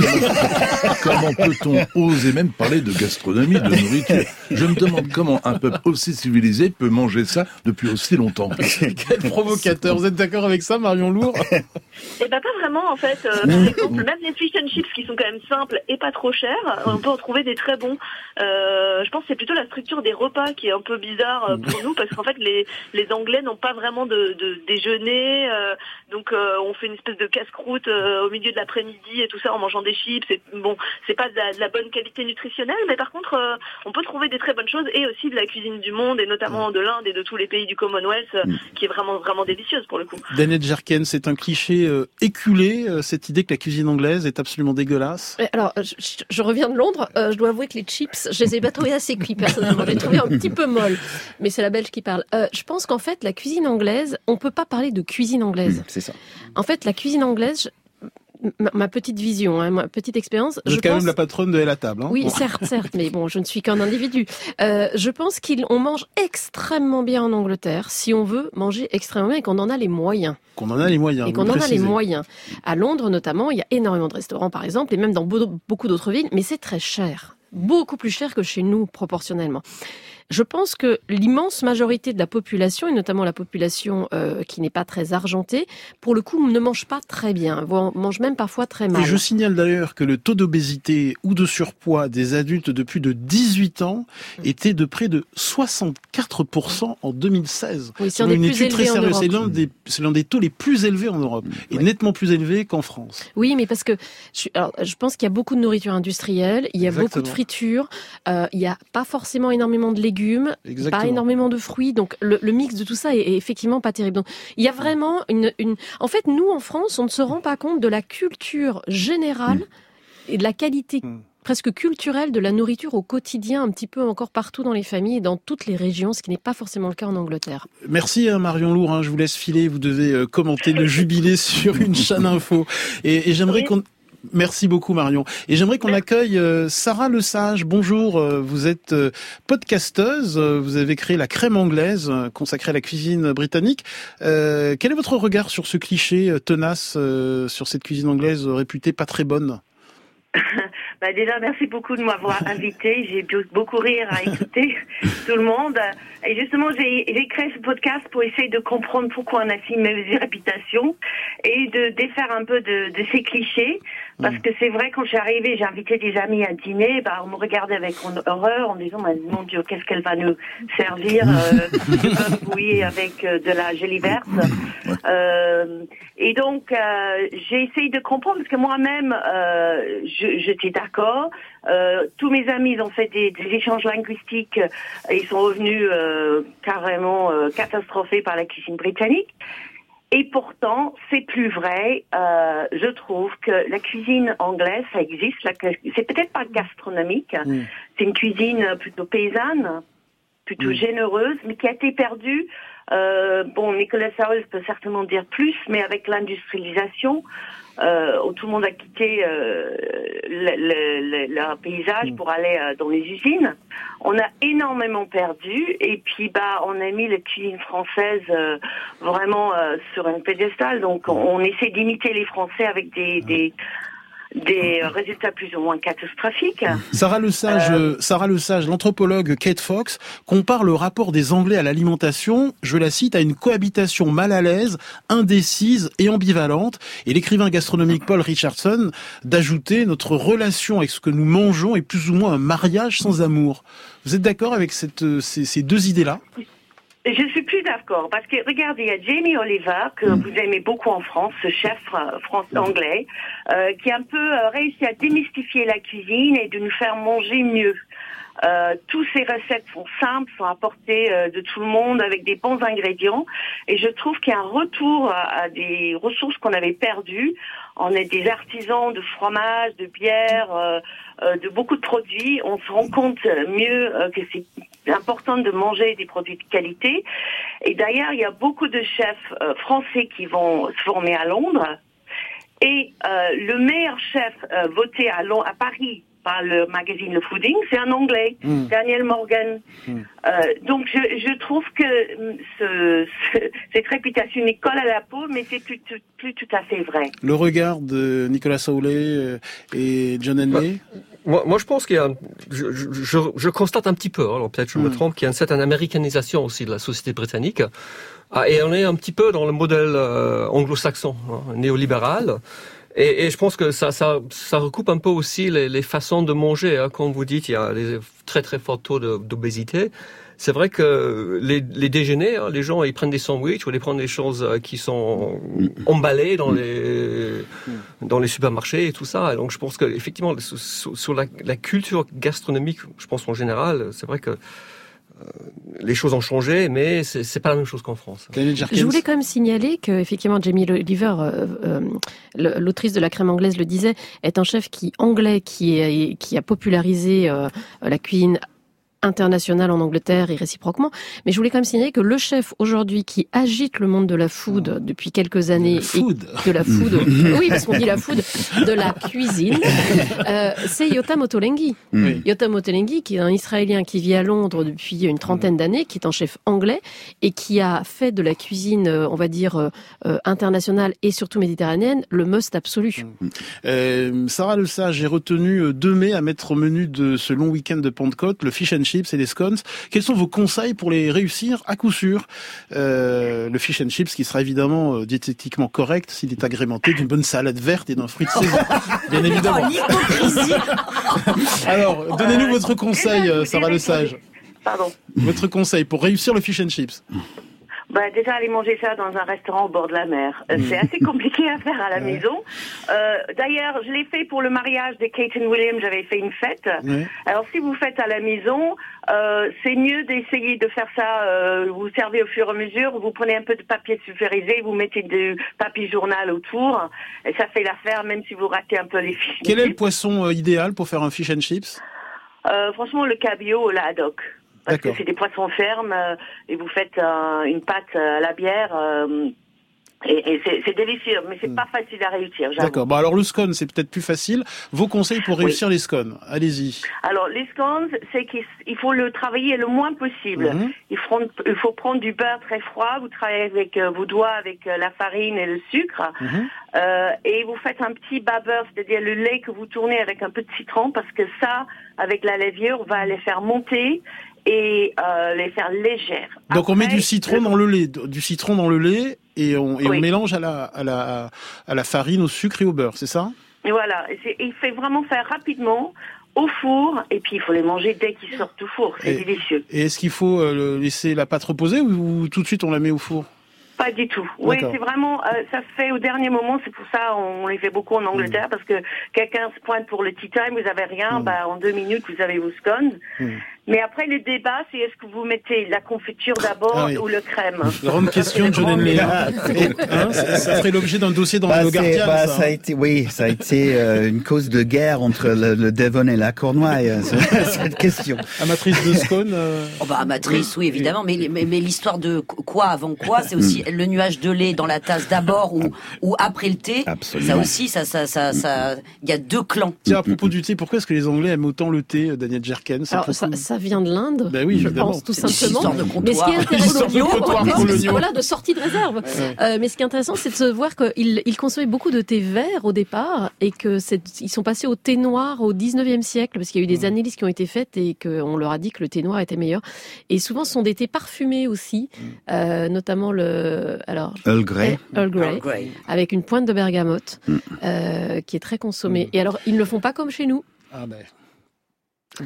Comment, peut-on oser même parler de gastronomie, de nourriture? Je me demande comment un peuple aussi civilisé peut manger ça depuis aussi longtemps. Quel provocateur. Vous êtes d'accord avec ça, Marion Lourd? Eh ben pas vraiment. vraiment en fait. Euh, par exemple, même les fish and chips qui sont quand même simples et pas trop chers, on peut en trouver des très bons. Euh, je pense que c'est plutôt la structure des repas qui est un peu bizarre euh, pour nous parce qu'en fait les les Anglais n'ont pas vraiment de, de déjeuner, euh, donc euh, on fait une espèce de casse-croûte euh, au milieu de l'après-midi et tout ça en mangeant des chips. Et, bon, c'est pas de la, de la bonne qualité nutritionnelle, mais par contre euh, on peut trouver des très bonnes choses et aussi de la cuisine du monde et notamment de l'Inde et de tous les pays du Commonwealth euh, qui est vraiment vraiment délicieuse pour le coup. Daniel Jerken, c'est un cliché euh, éculé, euh, cette idée que la cuisine anglaise est absolument dégueulasse. Mais Alors, je, je- je reviens de Londres. Euh, je dois avouer que les chips, je les ai pas trouvés assez cuits personnellement. Je les ai trouvés un petit peu molles. Mais c'est la Belge qui parle. Euh, je pense qu'en fait, la cuisine anglaise, on peut pas parler de cuisine anglaise. C'est ça. En fait, la cuisine anglaise, ma, ma petite vision, hein, ma petite expérience, Vous je êtes quand pense. même la patronne de à table. Hein Oui, Bon. certes, certes, mais bon, je ne suis qu'un individu. Euh, je pense qu'on mange extrêmement bien en Angleterre si on veut manger extrêmement bien et qu'on en a les moyens. Qu'on en a les moyens. Et qu'on en a les moyens. À Londres notamment, il y a énormément de restaurants par exemple, et même dans beau- beaucoup d'autres villes, mais c'est très cher. Beaucoup plus cher que chez nous proportionnellement. Je pense que l'immense majorité de la population, et notamment la population euh, qui n'est pas très argentée, pour le coup ne mange pas très bien, voire mange même parfois très mal. Et je signale d'ailleurs que le taux d'obésité ou de surpoids des adultes de plus de 18 ans était de près de 64% en 2016. Oui, c'est une étude très sérieuse. C'est l'un des, taux les plus élevés en Europe et nettement plus élevé qu'en France. Oui, mais parce que je, suis- alors, je pense qu'il y a beaucoup de nourriture industrielle, il y a beaucoup de fritures, euh, il y a pas forcément énormément de légumes, Exactement. pas énormément de fruits, donc le, le mix de tout ça est, est effectivement pas terrible. Donc il y a vraiment une, une... En fait, nous en France, on ne se rend pas compte de la culture générale et de la qualité Mm. presque culturelle de la nourriture au quotidien, un petit peu encore partout dans les familles et dans toutes les régions, ce qui n'est pas forcément le cas en Angleterre. Merci hein, Marion Lourd, hein, je vous laisse filer, vous devez euh, commenter le jubilé sur une chaîne info. Et, et j'aimerais Oui. qu'on... Merci beaucoup Marion. Et j'aimerais qu'on accueille euh, Sarah Le Sage. Bonjour, euh, vous êtes euh, podcasteuse, vous avez créé la crème anglaise consacrée à la cuisine britannique. Euh, quel est votre regard sur ce cliché tenace euh, sur cette cuisine anglaise réputée pas très bonne (laughs) Bah déjà, merci beaucoup de m'avoir (laughs) invité. J'ai beaucoup rire à écouter (laughs) tout le monde. Et justement, j'ai j'ai créé ce podcast pour essayer de comprendre pourquoi on a si mauvaise réputation et de défaire un peu de, de ces clichés. Parce que c'est vrai, quand je suis arrivée, j'ai invité des amis à dîner, bah, on me regardait avec horreur en disant, bah, mon Dieu, qu'est-ce qu'elle va nous servir euh, du bœuf bouilli avec euh, de la gelée verte. Euh, et donc, euh, j'ai essayé de comprendre, parce que moi-même, euh, je- j'étais d'accord. Euh, tous mes amis ils ont fait des, des échanges linguistiques et ils sont revenus euh, carrément euh, catastrophés par la cuisine britannique. Et pourtant, c'est plus vrai. Euh, je trouve que la cuisine anglaise, ça existe. C'est peut-être pas gastronomique. Mm. C'est une cuisine plutôt paysanne, plutôt généreuse, mais qui a été perdue. Euh, bon, Nicolas Saul peut certainement dire plus, mais avec l'industrialisation, euh, où tout le monde a quitté euh, le, le- le- leur paysage pour aller euh, dans les usines, on a énormément perdu. Et puis, bah, on a mis la cuisine française euh, vraiment euh, sur un pédestal. Donc, on, on essaie d'imiter les Français avec des, des des euh, résultats plus ou moins catastrophiques. Sarah Le Sage, euh, Sarah Le Sage, l'anthropologue Kate Fox compare le rapport des Anglais à l'alimentation, je la cite, à une cohabitation mal à l'aise, indécise et ambivalente. Et l'écrivain gastronomique Paul Richardson d'ajouter notre relation avec ce que nous mangeons est plus ou moins un mariage sans amour. Vous êtes d'accord avec cette, euh, ces, ces deux idées-là? Je suis plus d'accord parce que regardez, il y a Jamie Oliver que vous aimez beaucoup en France, ce chef euh, français anglais, euh, qui a un peu euh, réussi à démystifier la cuisine et de nous faire manger mieux. Euh, tous ces recettes sont simples, sont apportées euh, de tout le monde avec des bons ingrédients. Et je trouve qu'il y a un retour à, à des ressources qu'on avait perdues. On est des artisans de fromage, de bière, euh, de beaucoup de produits. On se rend compte mieux euh, que c'est important de manger des produits de qualité. Et d'ailleurs, il y a beaucoup de chefs euh, français qui vont se former à Londres. Et euh, le meilleur chef euh, voté à, à Paris par le magazine Le Fooding, c'est un Anglais, Mm. Daniel Morgan. Mm. Euh, donc je, je trouve que ce, ce- (laughs) cette réputation est colle à la peau, mais c'est plus, tout- plus tout à fait vrai. Le regard de Nicolas Saoulé euh, et John Henley moi, moi, je pense qu'il y a, un- je, je- je, je constate un petit peu, hein, alors peut-être je me trompe, qu'il y a une certaine américanisation aussi de la société britannique. Ah, et on est un petit peu dans le modèle euh, anglo-saxon, hein, néolibéral. Et, et je pense que ça, ça, ça recoupe un peu aussi les, les façons de manger. Hein. Comme vous dites, il y a des très très forts taux d'obésité. C'est vrai que les, les déjeuners, hein, les gens ils prennent des sandwichs ou ils prennent des choses euh, qui sont emballées dans les dans les supermarchés et tout ça. Donc je pense que effectivement sur, sur- la, la culture gastronomique, je pense en général, c'est vrai que les choses ont changé, mais c'est c'est pas la même chose qu'en France. Je voulais quand même signaler que effectivement Jamie Oliver, euh, euh, l'autrice de la crème anglaise le disait, est un chef qui anglais qui est, qui a popularisé euh, la cuisine internationale en Angleterre et réciproquement. Mais je voulais quand même signaler que le chef aujourd'hui qui agite le monde de la food depuis quelques années, Food. de la food, (laughs) oui parce qu'on dit la food, de la cuisine, euh, c'est Yotam Ottolenghi. Oui. Yotam Ottolenghi, qui est un Israélien qui vit à Londres depuis une trentaine d'années, qui est un chef anglais et qui a fait de la cuisine, euh, on va dire, euh, internationale et surtout méditerranéenne, le must absolu. Euh, Sarah Le Sage, j'ai retenu 2 mai à mettre au menu de ce long week-end de Pentecôte le fish and chips et les scones. Quels sont vos conseils pour les réussir à coup sûr? Euh, Le fish and chips qui sera évidemment euh, diététiquement correct s'il est agrémenté d'une bonne salade verte et d'un fruit de saison, (laughs) bien évidemment. (laughs) Alors, donnez-nous Euh, votre conseil, Sarah Le Sage. Pardon. Votre conseil pour réussir le fish and chips. Bah, déjà, aller manger ça dans un restaurant au bord de la mer. Euh, C'est assez compliqué à faire à la (laughs) maison. Euh, D'ailleurs, je l'ai fait pour le mariage de Kate and William. J'avais fait une fête. Ouais. Alors, si vous faites à la maison, euh, c'est mieux d'essayer de faire ça. euh, vous servez au fur et à mesure. Vous prenez un peu de papier sulfurisé, vous mettez du papier journal autour, et ça fait l'affaire, même si vous ratez un peu les fiches. Quel est le poisson euh, idéal pour faire un fish and chips? Euh, franchement, le cabillaud ou la haddock. Parce que c'est des poissons fermes euh, et vous faites euh, une pâte à la bière euh, et, et c'est délicieux, mais c'est pas facile à réussir. Hmm. D'accord. Bon, alors le scone, c'est peut-être plus facile. Vos conseils pour Oui. réussir les scones Allez-y. Alors les scones, c'est qu'il il faut le travailler le moins possible. Mhm. il, faut, il faut prendre du beurre très froid. Vous travaillez avec euh, vos doigts, avec euh, la farine et le sucre, Mhm. Euh, et vous faites un petit babeur, c'est-à-dire le lait que vous tournez avec un peu de citron, parce que ça, avec la levure, va les faire monter et euh, les faire légères. Donc on met du citron dans le lait, du citron dans le lait et on, et on Oui. mélange à la, à la à la farine, au sucre et au beurre, c'est ça? Et Voilà, et il fait vraiment faire rapidement au four, et puis il faut les manger dès qu'ils sortent du four, c'est délicieux. Et est-ce qu'il faut euh, laisser la pâte reposer ou, ou tout de suite on la met au four? Pas du tout. Oui, c'est vraiment, euh, ça se fait au dernier moment. C'est pour ça on les fait beaucoup en Angleterre Mm. parce que quelqu'un se pointe pour le tea time, vous avez rien, bah en deux minutes vous avez vos scones. Mm. Mais après le débat, c'est est-ce que vous mettez la confiture d'abord Ah oui. ou le crème? Grande question de John Henley. hein. Hein, ça, ça (laughs) ferait l'objet d'un dossier dans Bah, le Guardian. bah, ça, ça a hein. été, oui, ça a été euh, une cause de guerre entre le, le Devon et la Cornouaille, euh, (laughs) cette question. Amatrice de scone. euh, Oh bah amatrice, oui évidemment, mais, mais, mais l'histoire de quoi avant quoi, c'est aussi le nuage de lait dans la tasse d'abord ou, ou après le thé. Absolument. Ça aussi, ça, ça, ça, ça, il y a deux clans. Tiens, à propos du thé, pourquoi est-ce que les Anglais aiment autant le thé, euh, Daniel Jerken? Alors ça vient de l'Inde, Ben oui, je pense tout simplement. de Mais ce qui est intéressant, de voilà, de sortie de réserve. Euh, mais ce qui est intéressant, c'est de se voir qu'ils ils consommaient beaucoup de thé vert au départ et que ils sont passés au thé noir au 19e siècle parce qu'il y a eu des analyses qui ont été faites et qu'on leur a dit que le thé noir était meilleur. Et souvent, ce sont des thés parfumés aussi, euh, notamment le, alors, Earl Grey. Earl Grey, Earl Grey. avec une pointe de bergamote, euh, qui est très consommée. Et alors, ils ne le font pas comme chez nous. Ah ben.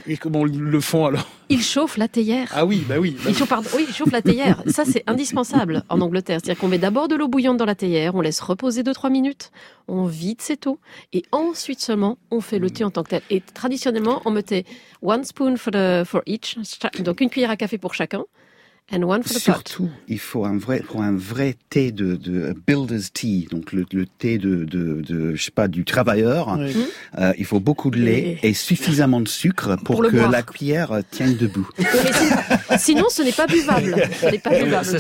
Et comment ils le font alors Ils chauffent la théière. Ah oui, bah oui. bah Ils chauffent, pardon, oui, ils chauffent la théière. (laughs) Ça, c'est indispensable en Angleterre. C'est-à-dire qu'on met d'abord de l'eau bouillante dans la théière, on laisse reposer 2-3 minutes, on vide cette eau, et ensuite seulement, on fait le thé en tant que tel. Et traditionnellement, on mettait one spoon for, the, for each, donc une cuillère à café pour chacun, and one for the pot. Surtout, il faut un vrai, pour un vrai thé de, de builder's tea, donc le, le thé de, de, de, je sais pas, du travailleur. Oui. Euh, il faut beaucoup de lait et suffisamment de sucre pour, que boire. la cuillère tienne debout. Mais si- sinon, ce n'est pas buvable. Ce n'est pas buvable.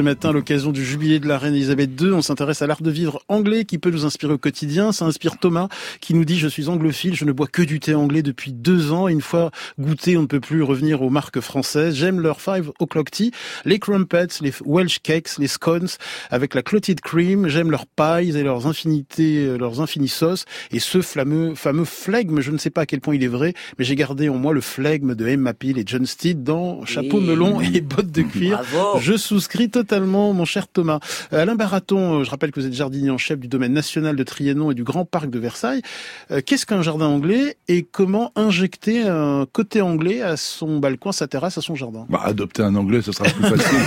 Ce matin, à l'occasion du jubilé de la reine Elisabeth II, on s'intéresse à l'art de vivre anglais qui peut nous inspirer au quotidien. Ça inspire Thomas qui nous dit je suis anglophile, je ne bois que du thé anglais depuis deux ans. Une fois goûté, on ne peut plus revenir aux marques françaises. J'aime leur five o'clock tea, les crumpets, les Welsh cakes, les scones avec la clotted cream. J'aime leurs pies et leurs infinités, leurs infinies sauces et ce fameux, fameux flegme. Je ne sais pas à quel point il est vrai, mais j'ai gardé en moi le flegme de Emma Peel et John Steed dans chapeau melon et bottes de cuir. Je souscris totalement, mon cher Thomas. Euh, Alain Baraton, euh, je rappelle que vous êtes jardinier en chef du domaine national de Trianon et du Grand Parc de Versailles. Euh, qu'est-ce qu'un jardin anglais et comment injecter un côté anglais à son balcon, à sa terrasse, à son jardin? Bah, Adopter un anglais, ce sera plus facile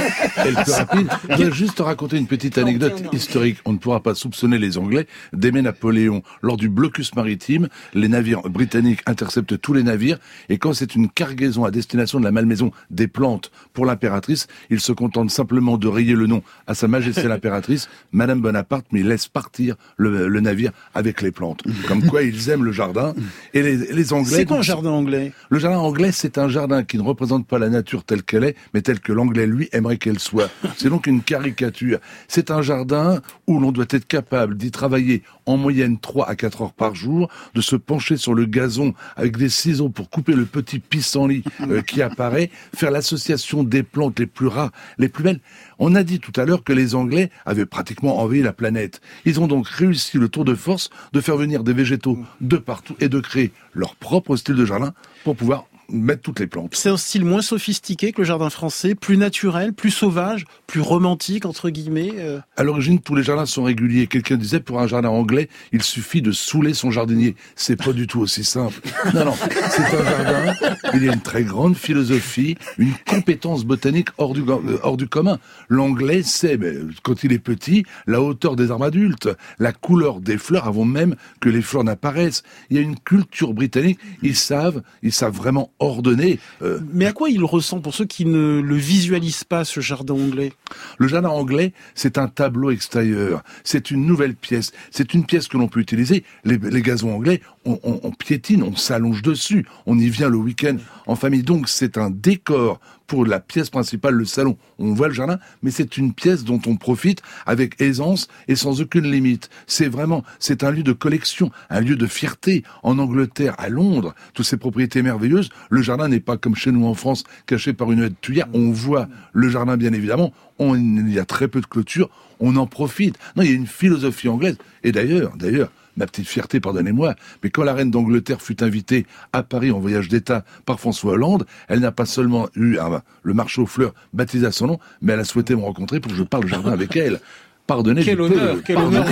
(laughs) et le plus rapide. Je vais juste raconter une petite anecdote historique. On ne pourra pas soupçonner les Anglais d'aimer Napoléon. Lors du blocus maritime, les navires britanniques interceptent tous les navires et quand c'est une cargaison à destination de la malmaison des plantes pour l'impératrice, ils se contentent simplement de rayer le nom à Sa Majesté l'impératrice, (laughs) Madame Bonaparte, mais ils laissent partir le, navire avec les plantes. Comme quoi ils aiment le jardin. Et les, Anglais... C'est quoi un jardin anglais? Le jardin anglais, c'est un jardin qui ne représente pas la nature telle qu'elle est, mais telle que l'anglais, lui, aimerait qu'elle soit. C'est donc une caricature. C'est un jardin où l'on doit être capable d'y travailler en moyenne 3 à 4 heures par jour, de se pencher sur le gazon avec des ciseaux pour couper le petit pissenlit euh, qui apparaît, faire l'association des plantes les plus rares, les plus belles. On a dit tout à l'heure que les Anglais avaient pratiquement envahi la planète. Ils ont donc réussi le tour de force de faire venir des végétaux de partout et de créer leur propre style de jardin pour pouvoir mettre toutes les plantes. C'est un style moins sophistiqué que le jardin français, plus naturel, plus sauvage, plus romantique entre guillemets. Euh. À l'origine, tous les jardins sont réguliers. Quelqu'un disait pour un jardin anglais, il suffit de saouler son jardinier. C'est pas du tout aussi simple. (laughs) Non, non, c'est un jardin. Il y a une très grande philosophie, une compétence botanique hors du euh, hors du commun. L'anglais sait, quand il est petit, la hauteur des arbres adultes, la couleur des fleurs avant même que les fleurs n'apparaissent. Il y a une culture britannique. Ils savent, ils savent vraiment ordonné. Euh, Mais à quoi il ressent pour ceux qui ne le visualisent pas, ce jardin anglais? Le jardin anglais, c'est un tableau extérieur. C'est une nouvelle pièce. C'est une pièce que l'on peut utiliser. Les, gazons anglais, on, piétine, on s'allonge dessus. On y vient le week-end en famille. Donc c'est un décor pour la pièce principale, le salon. On voit le jardin, mais c'est une pièce dont on profite avec aisance et sans aucune limite. C'est vraiment, c'est un lieu de collection, un lieu de fierté. En Angleterre, à Londres, toutes ces propriétés merveilleuses, le jardin n'est pas comme chez nous en France, caché par une haie de tuyère. On voit le jardin, bien évidemment. On, il y a très peu de clôture. On en profite. Non, il y a une philosophie anglaise. Et d'ailleurs, d'ailleurs, ma petite fierté, pardonnez-moi, mais quand la reine d'Angleterre fut invitée à Paris en voyage d'État par François Hollande, elle n'a pas seulement eu le marché aux fleurs baptisé à son nom, mais elle a souhaité me rencontrer pour que je parle jardin avec elle. Pardonnez, quel honneur, quel honneur,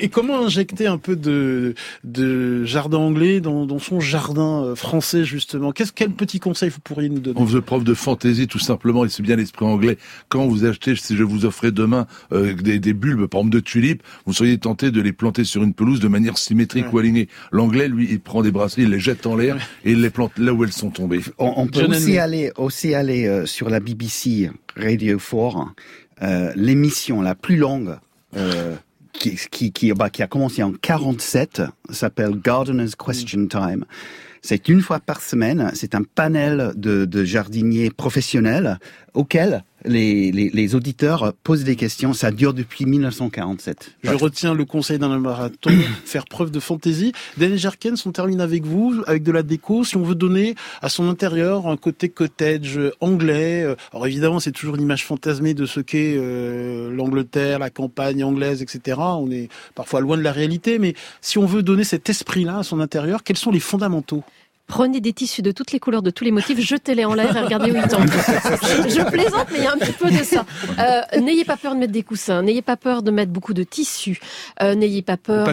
Et, comment injecter un peu de, de jardin anglais dans, dans son jardin euh, français justement? Qu'est-ce quel petit conseil vous pourriez nous donner? On veut preuve de fantaisie tout simplement, et c'est bien l'esprit anglais. Quand vous achetez, si je vous offrais demain euh, des, des, bulbes, par exemple de tulipes, vous seriez tenté de les planter sur une pelouse de manière symétrique ou alignée. L'anglais, lui, il prend des bracelets, il les jette en l'air et il les plante là où elles sont tombées. On, peut aussi aller, aussi aller euh, sur la BBC Radio 4 euh, l'émission la plus longue euh, qui, qui, qui, bah, qui, a commencé en 47 s'appelle Gardener's Question Time. C'est une fois par semaine. C'est un panel de, de jardiniers professionnels auquel les, les, les, auditeurs posent des questions. Ça dure depuis 1947. Je retiens le conseil d'un marathon, (coughs) faire preuve de fantaisie. Denis Jerkens, on termine avec vous, avec de la déco. Si on veut donner à son intérieur un côté cottage anglais, euh, alors évidemment c'est toujours l'image fantasmée de ce qu'est euh, l'Angleterre, la campagne anglaise, etc. On est parfois loin de la réalité, mais si on veut donner cet esprit-là à son intérieur, quels sont les fondamentaux? Prenez des tissus de toutes les couleurs, de tous les motifs, jetez-les en l'air et regardez où ils tombent. Je, plaisante, mais il y a un petit peu de ça. Euh, n'ayez pas peur de mettre des coussins, n'ayez pas peur de mettre beaucoup de tissus, euh, n'ayez pas peur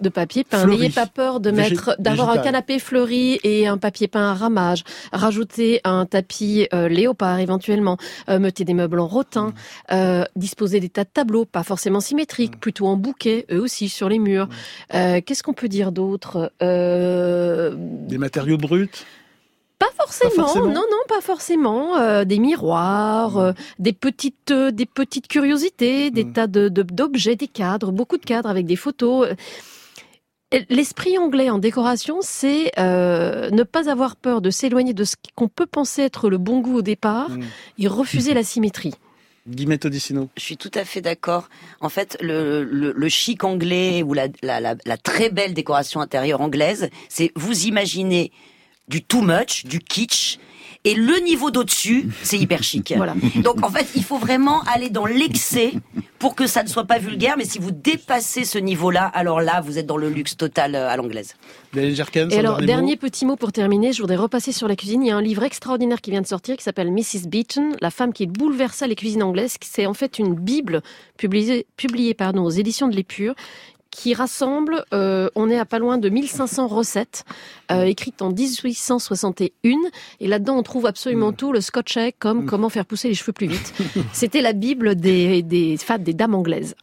de, papier peint, n'ayez pas peur de mettre, d'avoir un canapé fleuri et un papier peint à ramage. Rajoutez un tapis euh, léopard éventuellement. mettez des meubles en rotin. Mm. disposez des tas de tableaux, pas forcément symétriques, mm. plutôt en bouquet, eux aussi sur les murs. Mm. Qu'est-ce qu'on peut dire d'autre? Des matériaux pas forcément, non, non, pas forcément. Euh, des miroirs, euh, des petites, euh, des petites curiosités, des tas de d'objets, des cadres, beaucoup de cadres avec des photos. L'esprit anglais en décoration, c'est ne pas avoir peur de s'éloigner de ce qu'on peut penser être le bon goût au départ et refuser la symétrie. Je suis tout à fait d'accord. En fait, le, chic anglais ou la très belle décoration intérieure anglaise, c'est vous imaginez du too much, du kitsch, et le niveau d'au-dessus, c'est hyper chic. Voilà. Donc en fait, il faut vraiment aller dans l'excès pour que ça ne soit pas vulgaire. Mais si vous dépassez ce niveau-là, alors là, vous êtes dans le luxe total euh, à l'anglaise. Et alors, dernier dernier mot petit mot pour terminer, je voudrais repasser sur la cuisine. Il y a un livre extraordinaire qui vient de sortir qui s'appelle Mrs. Beeton, la femme qui bouleversa les cuisines anglaises. C'est en fait une bible publiée, publiée pardon, aux éditions de l'Épure qui rassemble, euh, on est à pas loin de 1500 recettes euh, écrites en 1861 et là-dedans on trouve absolument tout, le scotch egg comme comment faire pousser les cheveux plus vite. (laughs) C'était la bible des, des, enfin, des dames anglaises.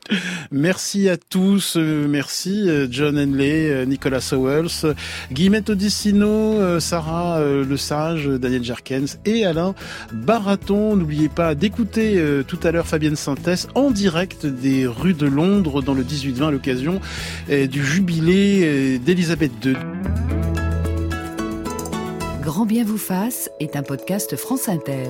Merci à tous. euh, Merci John Henley, Nicolas Sowells, Guillemette Odissino, Sarah Le Sage, Daniel Jerkens et Alain Baraton. N'oubliez pas d'écouter tout à l'heure Fabienne Sintès en direct des rues de Londres dans le 18-20 à du jubilé euh, d'Elisabeth II. Grand bien vous fasse est un podcast France Inter.